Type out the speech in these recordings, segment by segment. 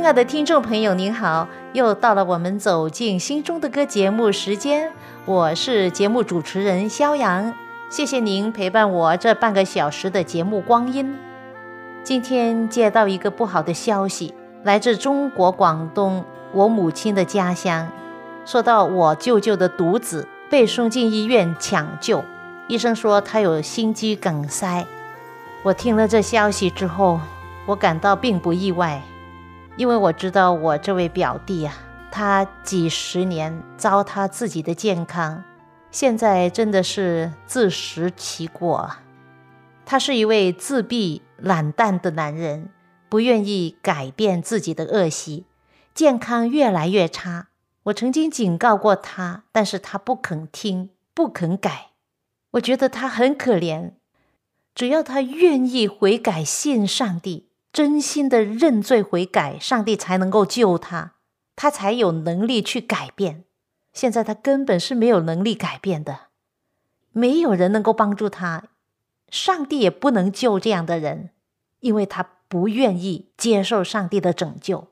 亲爱的听众朋友，您好！又到了我们走进心中的歌节目时间，我是节目主持人肖阳。谢谢您陪伴我这半个小时的节目光阴。今天接到一个不好的消息，来自中国广东，我母亲的家乡。说到我舅舅的独子被送进医院抢救，医生说他有心肌梗塞。我听了这消息之后，我感到并不意外。因为我知道我这位表弟呀，他几十年糟蹋自己的健康，现在真的是自食其果。他是一位自闭懒蛋的男人，不愿意改变自己的恶习，健康越来越差。我曾经警告过他，但是他不肯听，不肯改。我觉得他很可怜，只要他愿意悔改信上帝。真心的认罪悔改，上帝才能够救他，他才有能力去改变。现在他根本是没有能力改变的，没有人能够帮助他，上帝也不能救这样的人，因为他不愿意接受上帝的拯救。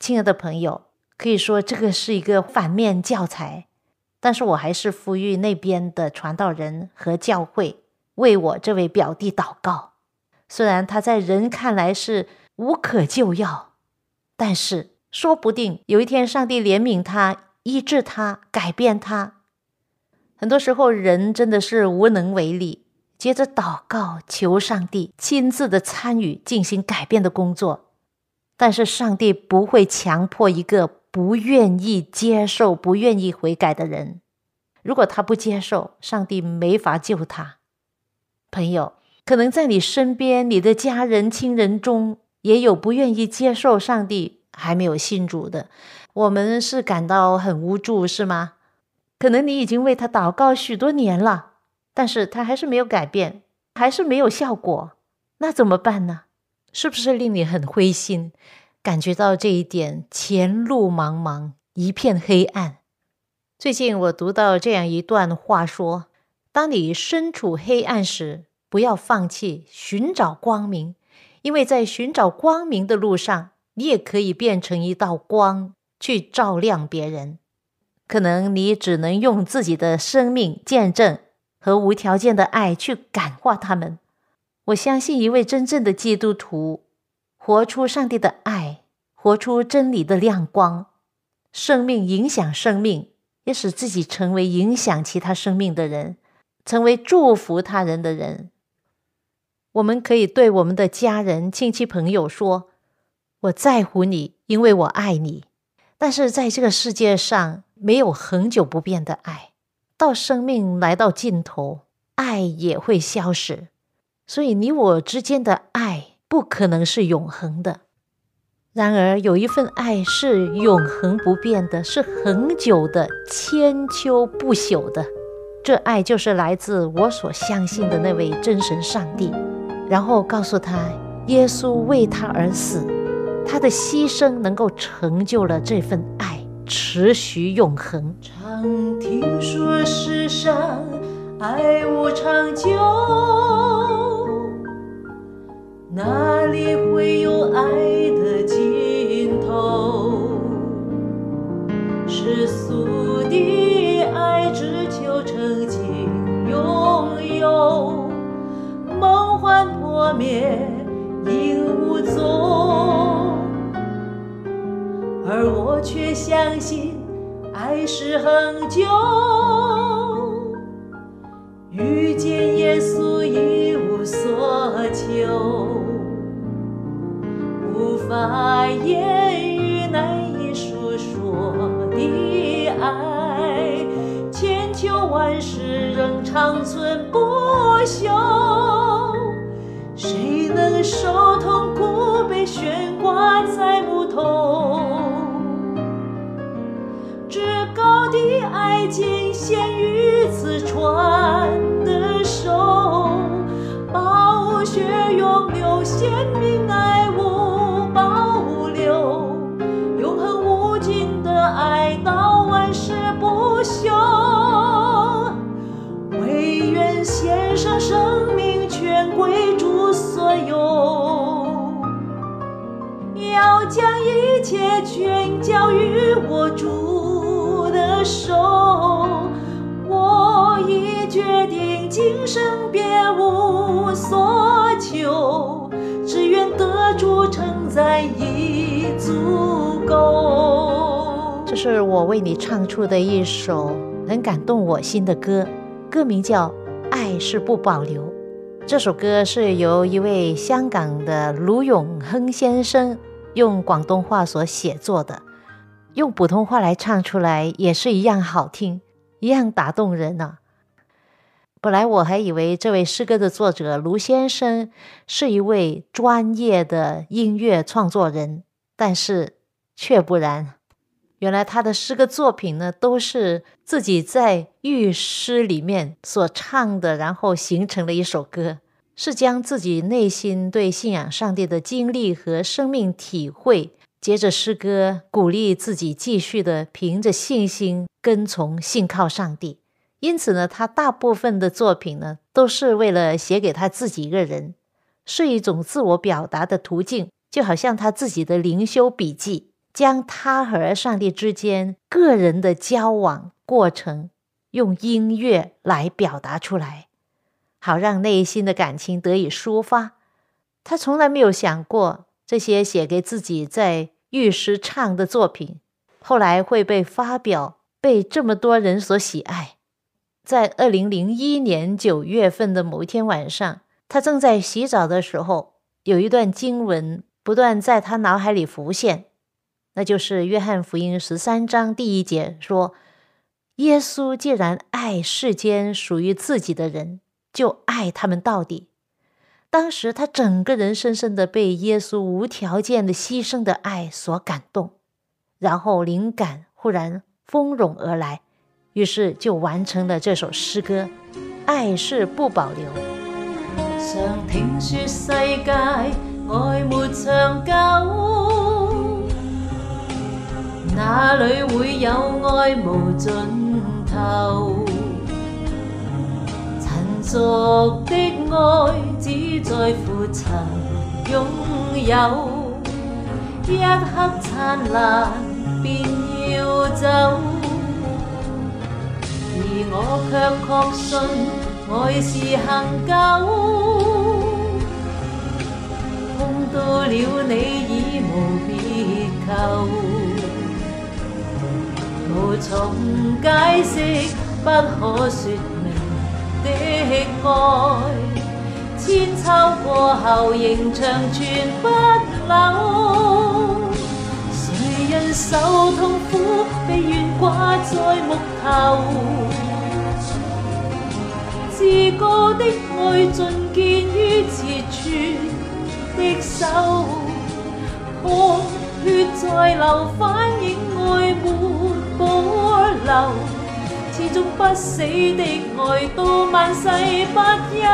亲爱的朋友，可以说这个是一个反面教材，但是我还是呼吁那边的传道人和教会为我这位表弟祷告。虽然他在人看来是无可救药，但是说不定有一天上帝怜悯他、医治他、改变他。很多时候人真的是无能为力，接着祷告求上帝亲自的参与进行改变的工作。但是上帝不会强迫一个不愿意接受、不愿意悔改的人。如果他不接受，上帝没法救他，朋友。可能在你身边，你的家人、亲人中也有不愿意接受上帝、还没有信主的，我们是感到很无助，是吗？可能你已经为他祷告许多年了，但是他还是没有改变，还是没有效果，那怎么办呢？是不是令你很灰心？感觉到这一点，前路茫茫，一片黑暗。最近我读到这样一段话，说：当你身处黑暗时，不要放弃寻找光明，因为在寻找光明的路上，你也可以变成一道光去照亮别人。可能你只能用自己的生命见证和无条件的爱去感化他们。我相信一位真正的基督徒，活出上帝的爱，活出真理的亮光，生命影响生命，也使自己成为影响其他生命的人，成为祝福他人的人。我们可以对我们的家人、亲戚、朋友说：“我在乎你，因为我爱你。”但是在这个世界上，没有恒久不变的爱。到生命来到尽头，爱也会消失。所以你我之间的爱不可能是永恒的。然而，有一份爱是永恒不变的，是恒久的、千秋不朽的。这爱就是来自我所相信的那位真神——上帝。然后告诉他，耶稣为他而死，他的牺牲能够成就了这份爱，持续永恒。常听说世上爱无长久，哪里会有爱的尽头？世俗的爱只求曾经拥。灭影无踪，而我却相信爱是恒久。遇见耶稣一无所求，无法言语难以诉说的爱，千秋万世仍长存不朽。受痛苦被悬挂在木头，至高的爱情，献于此穿的手，暴雪拥有鲜明爱无保留，永恒无尽的爱。切全交与我主的手我已决定今生别无所求只愿得主承载已足够这是我为你唱出的一首能感动我心的歌歌名叫爱是不保留这首歌是由一位香港的卢永亨先生用广东话所写作的，用普通话来唱出来也是一样好听，一样打动人呢。本来我还以为这位诗歌的作者卢先生是一位专业的音乐创作人，但是却不然。原来他的诗歌作品呢，都是自己在遇诗里面所唱的，然后形成了一首歌。是将自己内心对信仰上帝的经历和生命体会，接着诗歌鼓励自己继续的凭着信心跟从信靠上帝。因此呢，他大部分的作品呢都是为了写给他自己一个人，是一种自我表达的途径，就好像他自己的灵修笔记，将他和上帝之间个人的交往过程用音乐来表达出来。好让内心的感情得以抒发，他从来没有想过这些写给自己在浴室唱的作品，后来会被发表，被这么多人所喜爱。在二零零一年九月份的某一天晚上，他正在洗澡的时候，有一段经文不断在他脑海里浮现，那就是《约翰福音》十三章第一节说：“耶稣既然爱世间属于自己的人。”就爱他们到底。当时他整个人深深的被耶稣无条件的牺牲的爱所感动，然后灵感忽然蜂涌而来，于是就完成了这首诗歌。爱是不保留。世界久，有俗的爱只在乎曾拥有，一刻灿烂便要走，而我却确信爱是恒久。碰到了你已无别求，无从解释，不可说。的爱，千秋过后仍长存不朽。谁人受痛苦，被悬挂在木头？自个的爱尽见于刺穿的手，血在流，反映爱没保留。中不死的爱，到万世不休。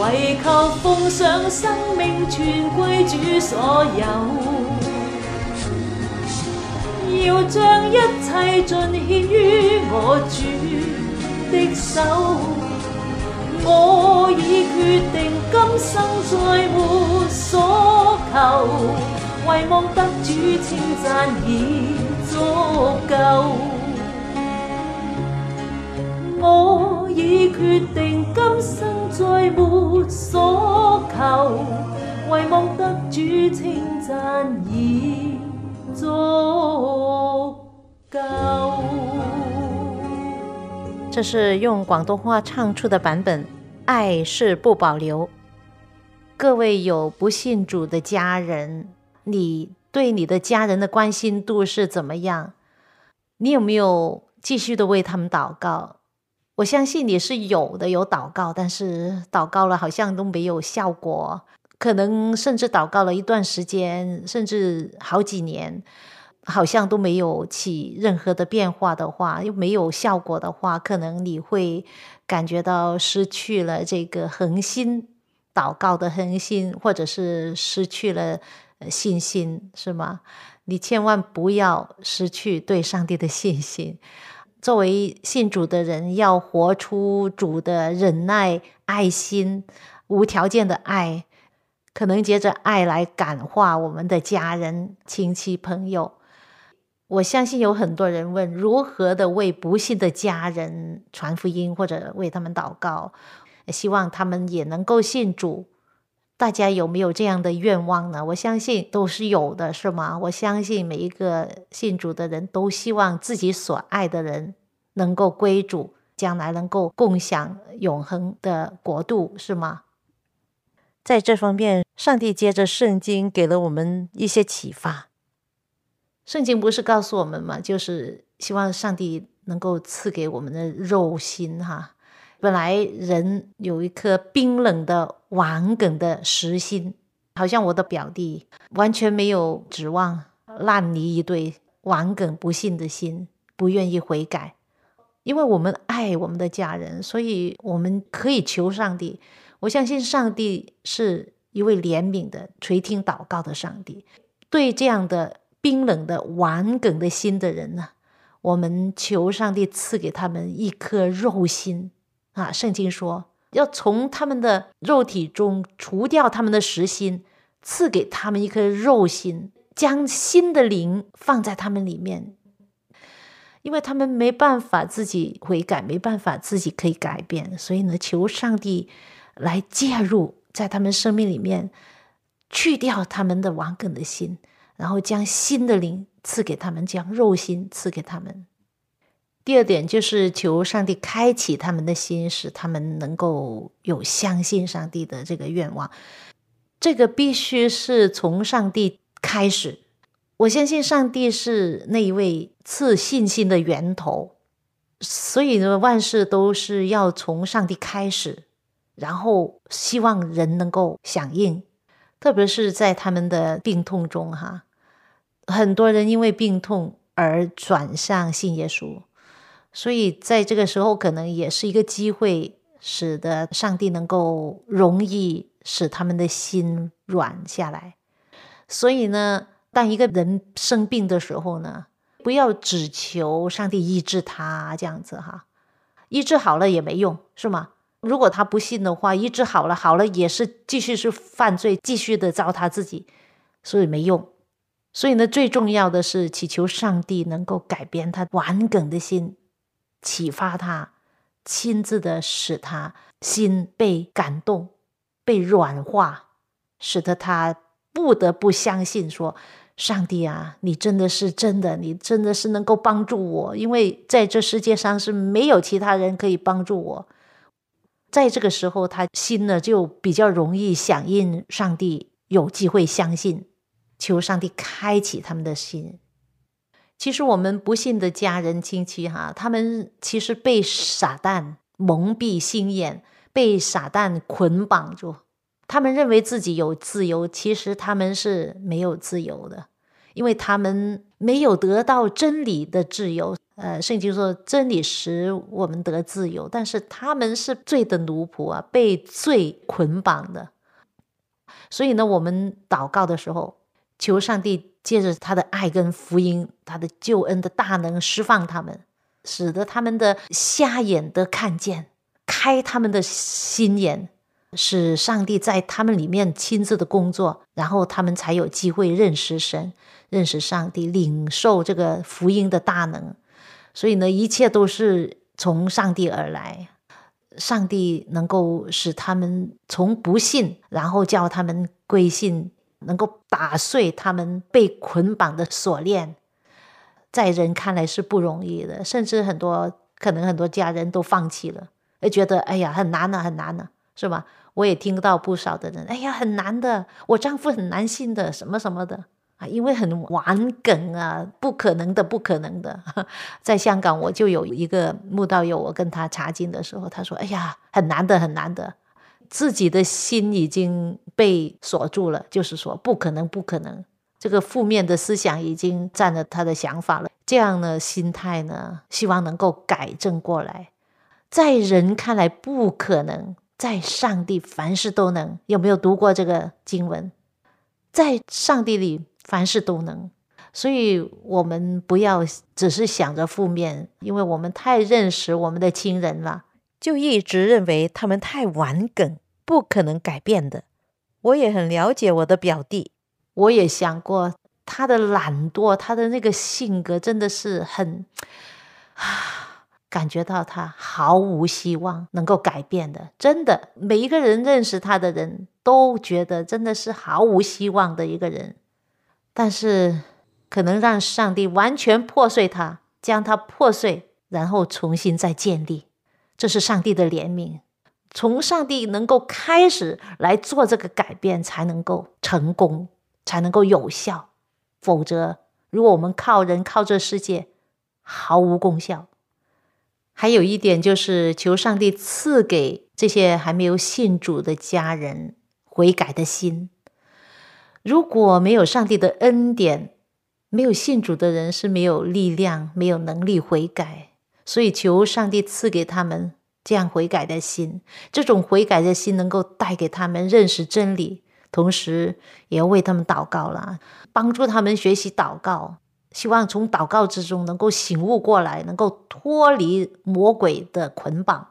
唯求奉上生命，全归主所有。要将一切尽献于我主的手。我已决定，今生再没所求，唯望得主称赞已足够。我已定今生再所求，望得足这是用广东话唱出的版本。爱是不保留。各位有不信主的家人，你对你的家人的关心度是怎么样？你有没有继续的为他们祷告？我相信你是有的，有祷告，但是祷告了好像都没有效果，可能甚至祷告了一段时间，甚至好几年，好像都没有起任何的变化的话，又没有效果的话，可能你会感觉到失去了这个恒心，祷告的恒心，或者是失去了信心，是吗？你千万不要失去对上帝的信心。作为信主的人，要活出主的忍耐、爱心、无条件的爱，可能接着爱来感化我们的家人、亲戚、朋友。我相信有很多人问，如何的为不幸的家人传福音，或者为他们祷告，希望他们也能够信主。大家有没有这样的愿望呢？我相信都是有的，是吗？我相信每一个信主的人都希望自己所爱的人能够归主，将来能够共享永恒的国度，是吗？在这方面，上帝接着圣经给了我们一些启发。圣经不是告诉我们吗？就是希望上帝能够赐给我们的肉心，哈。本来人有一颗冰冷的顽梗的实心，好像我的表弟完全没有指望，烂泥一堆，顽梗不信的心，不愿意悔改。因为我们爱我们的家人，所以我们可以求上帝。我相信上帝是一位怜悯的垂听祷告的上帝。对这样的冰冷的顽梗的心的人呢，我们求上帝赐给他们一颗肉心。啊，圣经说要从他们的肉体中除掉他们的实心，赐给他们一颗肉心，将新的灵放在他们里面，因为他们没办法自己悔改，没办法自己可以改变，所以呢，求上帝来介入，在他们生命里面去掉他们的顽梗的心，然后将新的灵赐给他们，将肉心赐给他们。第二点就是求上帝开启他们的心，使他们能够有相信上帝的这个愿望。这个必须是从上帝开始。我相信上帝是那一位赐信心的源头，所以呢，万事都是要从上帝开始，然后希望人能够响应。特别是在他们的病痛中，哈，很多人因为病痛而转向信耶稣。所以在这个时候，可能也是一个机会，使得上帝能够容易使他们的心软下来。所以呢，当一个人生病的时候呢，不要只求上帝医治他这样子哈，医治好了也没用，是吗？如果他不信的话，医治好了好了也是继续是犯罪，继续的糟蹋自己，所以没用。所以呢，最重要的是祈求上帝能够改变他顽梗的心。启发他，亲自的使他心被感动、被软化，使得他不得不相信说：“上帝啊，你真的是真的，你真的是能够帮助我，因为在这世界上是没有其他人可以帮助我。”在这个时候，他心呢就比较容易响应上帝，有机会相信，求上帝开启他们的心。其实我们不幸的家人亲戚哈，他们其实被傻蛋蒙蔽心眼，被傻蛋捆绑住。他们认为自己有自由，其实他们是没有自由的，因为他们没有得到真理的自由。呃，圣经说真理使我们得自由，但是他们是罪的奴仆啊，被罪捆绑的。所以呢，我们祷告的时候，求上帝。借着他的爱跟福音，他的救恩的大能释放他们，使得他们的瞎眼的看见，开他们的心眼，使上帝在他们里面亲自的工作，然后他们才有机会认识神，认识上帝，领受这个福音的大能。所以呢，一切都是从上帝而来，上帝能够使他们从不信，然后叫他们归信。能够打碎他们被捆绑的锁链，在人看来是不容易的，甚至很多可能很多家人都放弃了，哎，觉得哎呀很难呢，很难呢，是吧？我也听到不少的人，哎呀，很难的，我丈夫很难信的，什么什么的啊，因为很玩梗啊，不可能的，不可能的。在香港，我就有一个木道友，我跟他查经的时候，他说，哎呀，很难的，很难的。自己的心已经被锁住了，就是说不可能，不可能。这个负面的思想已经占了他的想法了。这样的心态呢，希望能够改正过来。在人看来不可能，在上帝凡事都能。有没有读过这个经文？在上帝里凡事都能。所以，我们不要只是想着负面，因为我们太认识我们的亲人了。就一直认为他们太顽梗，不可能改变的。我也很了解我的表弟，我也想过他的懒惰，他的那个性格真的是很啊，感觉到他毫无希望能够改变的。真的，每一个人认识他的人都觉得真的是毫无希望的一个人。但是，可能让上帝完全破碎他，将他破碎，然后重新再建立。这是上帝的怜悯，从上帝能够开始来做这个改变，才能够成功，才能够有效。否则，如果我们靠人、靠这世界，毫无功效。还有一点就是，求上帝赐给这些还没有信主的家人悔改的心。如果没有上帝的恩典，没有信主的人是没有力量、没有能力悔改。所以，求上帝赐给他们这样悔改的心。这种悔改的心能够带给他们认识真理，同时也要为他们祷告了，帮助他们学习祷告。希望从祷告之中能够醒悟过来，能够脱离魔鬼的捆绑。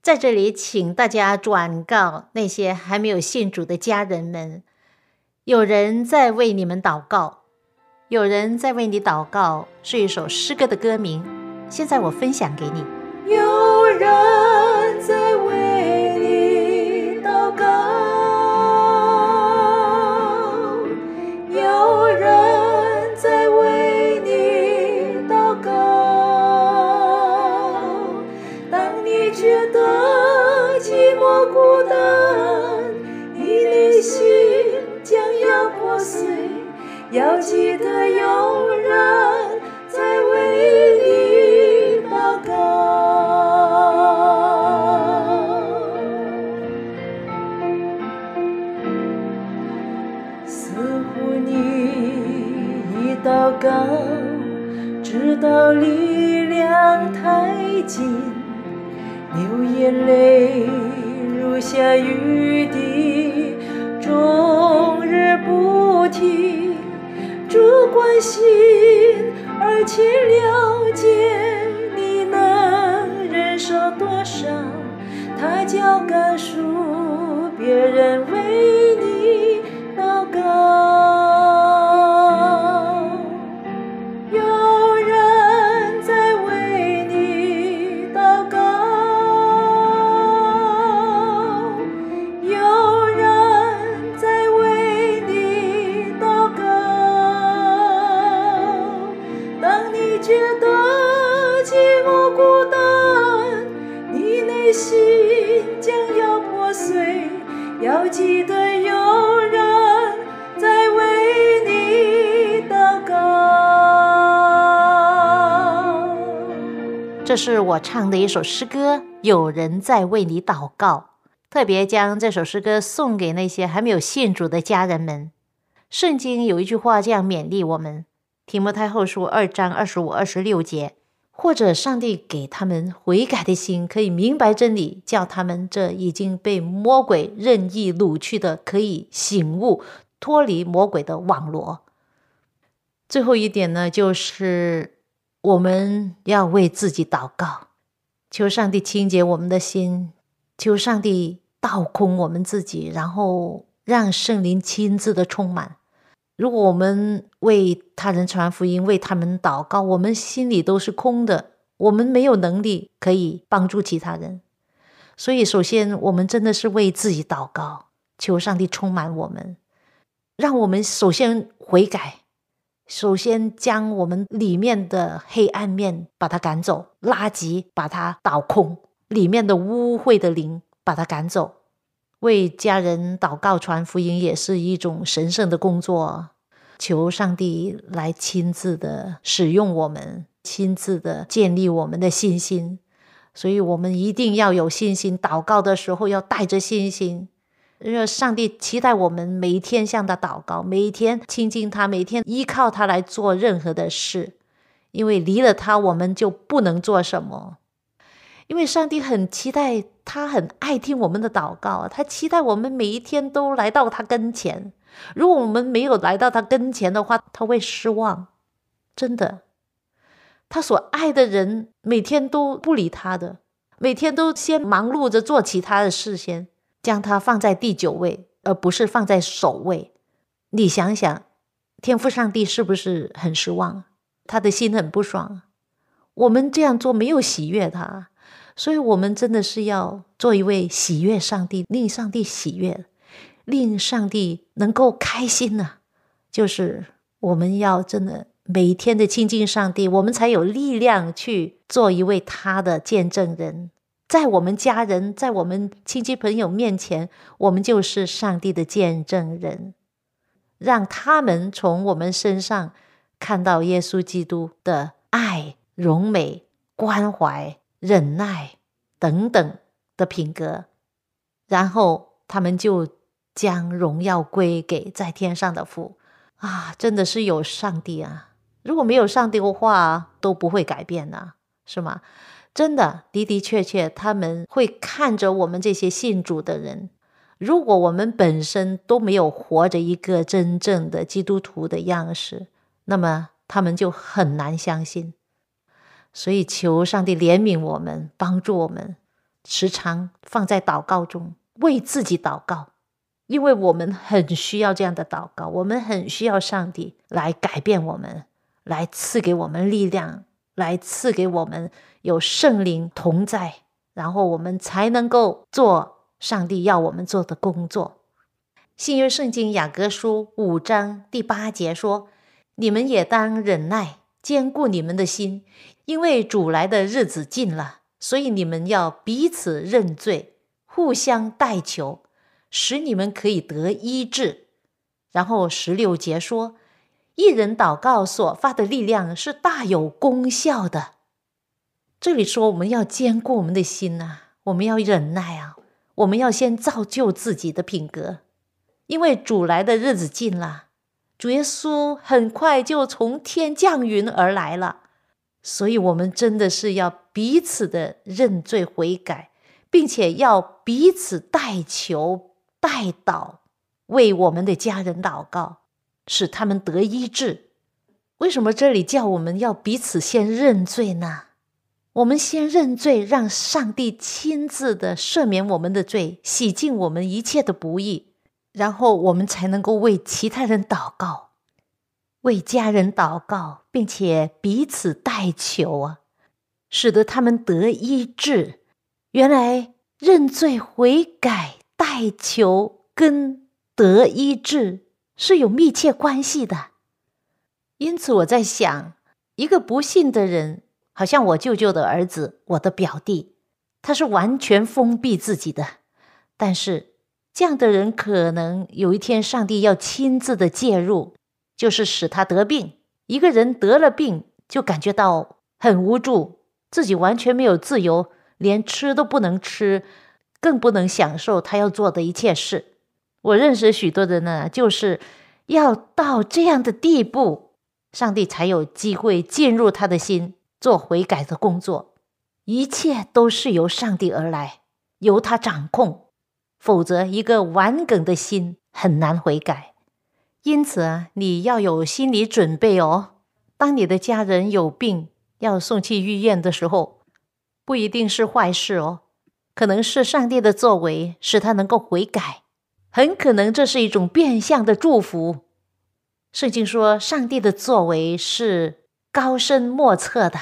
在这里，请大家转告那些还没有信主的家人们：有人在为你们祷告，有人在为你祷告。是一首诗歌的歌名。现在我分享给你。他教告诉别人。是我唱的一首诗歌，有人在为你祷告。特别将这首诗歌送给那些还没有信主的家人们。圣经有一句话这样勉励我们：提摩太后书二章二十五、二十六节，或者上帝给他们悔改的心，可以明白真理，叫他们这已经被魔鬼任意掳去的，可以醒悟，脱离魔鬼的网罗。最后一点呢，就是。我们要为自己祷告，求上帝清洁我们的心，求上帝倒空我们自己，然后让圣灵亲自的充满。如果我们为他人传福音、为他们祷告，我们心里都是空的，我们没有能力可以帮助其他人。所以，首先我们真的是为自己祷告，求上帝充满我们，让我们首先悔改。首先，将我们里面的黑暗面把它赶走，垃圾把它倒空，里面的污秽的灵把它赶走。为家人祷告、传福音也是一种神圣的工作，求上帝来亲自的使用我们，亲自的建立我们的信心。所以，我们一定要有信心，祷告的时候要带着信心。因为上帝期待我们每一天向他祷告，每一天亲近他，每天依靠他来做任何的事，因为离了他我们就不能做什么。因为上帝很期待，他很爱听我们的祷告，他期待我们每一天都来到他跟前。如果我们没有来到他跟前的话，他会失望。真的，他所爱的人每天都不理他的，每天都先忙碌着做其他的事先。将他放在第九位，而不是放在首位。你想想，天赋上帝是不是很失望？他的心很不爽。我们这样做没有喜悦他，所以我们真的是要做一位喜悦上帝，令上帝喜悦，令上帝能够开心呢？就是我们要真的每天的亲近上帝，我们才有力量去做一位他的见证人。在我们家人、在我们亲戚朋友面前，我们就是上帝的见证人，让他们从我们身上看到耶稣基督的爱、荣美、关怀、忍耐等等的品格，然后他们就将荣耀归给在天上的父啊！真的是有上帝啊！如果没有上帝的话，都不会改变呢，是吗？真的，的的确确，他们会看着我们这些信主的人。如果我们本身都没有活着一个真正的基督徒的样式，那么他们就很难相信。所以，求上帝怜悯我们，帮助我们，时常放在祷告中为自己祷告，因为我们很需要这样的祷告，我们很需要上帝来改变我们，来赐给我们力量。来赐给我们有圣灵同在，然后我们才能够做上帝要我们做的工作。新约圣经雅各书五章第八节说：“你们也当忍耐，坚固你们的心，因为主来的日子近了。”所以你们要彼此认罪，互相代求，使你们可以得医治。然后十六节说。一人祷告所发的力量是大有功效的。这里说我们要坚固我们的心呐，我们要忍耐啊，我们要先造就自己的品格，因为主来的日子近了，主耶稣很快就从天降云而来了，所以我们真的是要彼此的认罪悔改，并且要彼此代求、代祷，为我们的家人祷告。使他们得医治。为什么这里叫我们要彼此先认罪呢？我们先认罪，让上帝亲自的赦免我们的罪，洗净我们一切的不义，然后我们才能够为其他人祷告，为家人祷告，并且彼此代求啊，使得他们得医治。原来认罪悔改、代求跟得医治。是有密切关系的，因此我在想，一个不幸的人，好像我舅舅的儿子，我的表弟，他是完全封闭自己的。但是这样的人，可能有一天上帝要亲自的介入，就是使他得病。一个人得了病，就感觉到很无助，自己完全没有自由，连吃都不能吃，更不能享受他要做的一切事。我认识许多人呢，就是要到这样的地步，上帝才有机会进入他的心做悔改的工作。一切都是由上帝而来，由他掌控。否则，一个顽梗的心很难悔改。因此啊，你要有心理准备哦。当你的家人有病要送去医院的时候，不一定是坏事哦，可能是上帝的作为，使他能够悔改。很可能这是一种变相的祝福。圣经说，上帝的作为是高深莫测的，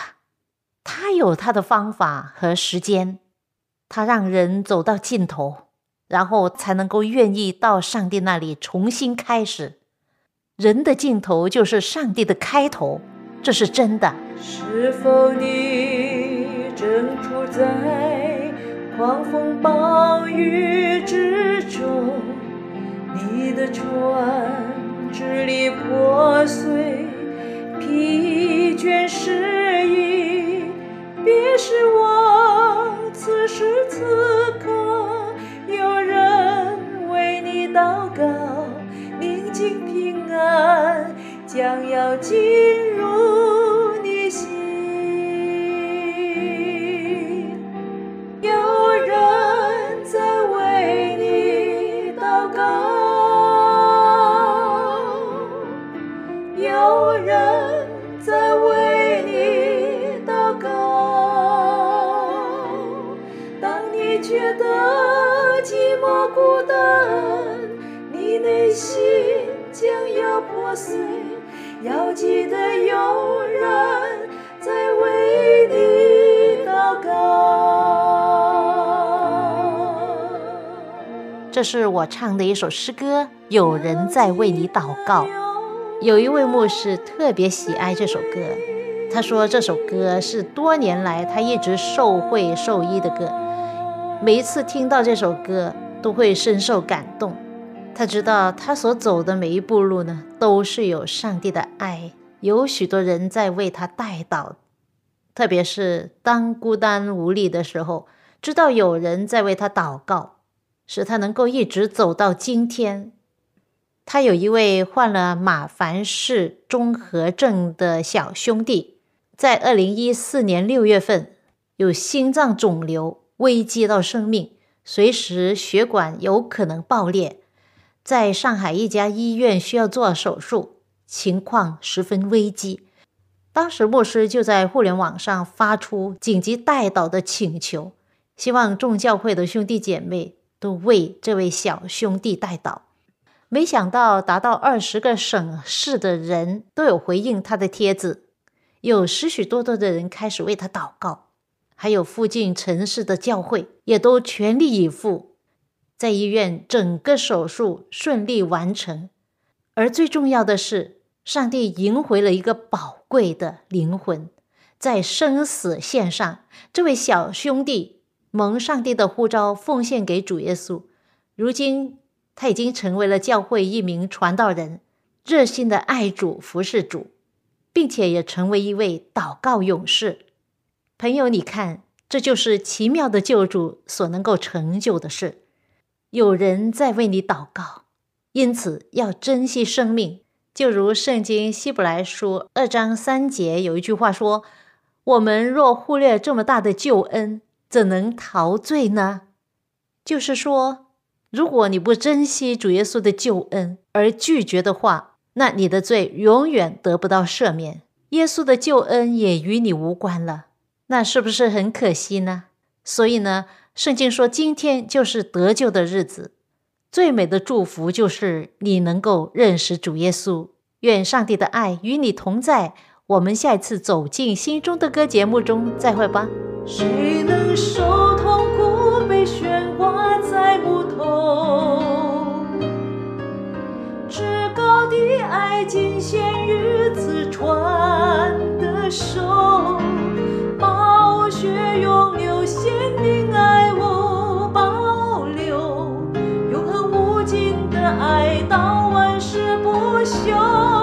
他有他的方法和时间，他让人走到尽头，然后才能够愿意到上帝那里重新开始。人的尽头就是上帝的开头，这是真的。是否你正处在狂风暴雨之中？你的船支离破碎，疲倦失意，别失望，此时此刻有人为你祷告，宁静平安将要进入。是我唱的一首诗歌，有人在为你祷告。有一位牧师特别喜爱这首歌，他说这首歌是多年来他一直受惠受益的歌。每一次听到这首歌，都会深受感动。他知道他所走的每一步路呢，都是有上帝的爱，有许多人在为他代祷。特别是当孤单无力的时候，知道有人在为他祷告。使他能够一直走到今天。他有一位患了马凡氏综合症的小兄弟，在二零一四年六月份有心脏肿瘤危机到生命，随时血管有可能爆裂，在上海一家医院需要做手术，情况十分危机。当时牧师就在互联网上发出紧急代祷的请求，希望众教会的兄弟姐妹。都为这位小兄弟代祷，没想到达到二十个省市的人都有回应他的帖子，有许许多多的人开始为他祷告，还有附近城市的教会也都全力以赴，在医院整个手术顺利完成，而最重要的是，上帝赢回了一个宝贵的灵魂，在生死线上，这位小兄弟。蒙上帝的呼召，奉献给主耶稣。如今他已经成为了教会一名传道人，热心的爱主、服侍主，并且也成为一位祷告勇士。朋友，你看，这就是奇妙的救主所能够成就的事。有人在为你祷告，因此要珍惜生命。就如圣经希伯来书二章三节有一句话说：“我们若忽略这么大的救恩。”怎能陶醉呢？就是说，如果你不珍惜主耶稣的救恩而拒绝的话，那你的罪永远得不到赦免，耶稣的救恩也与你无关了。那是不是很可惜呢？所以呢，圣经说，今天就是得救的日子。最美的祝福就是你能够认识主耶稣。愿上帝的爱与你同在。我们下一次走进心中的歌节目中再会吧。谁能受痛苦被悬挂在木头？至高的爱尽献予自传的手，暴雪永留，心定爱我保留，永恒无尽的爱到万世不休。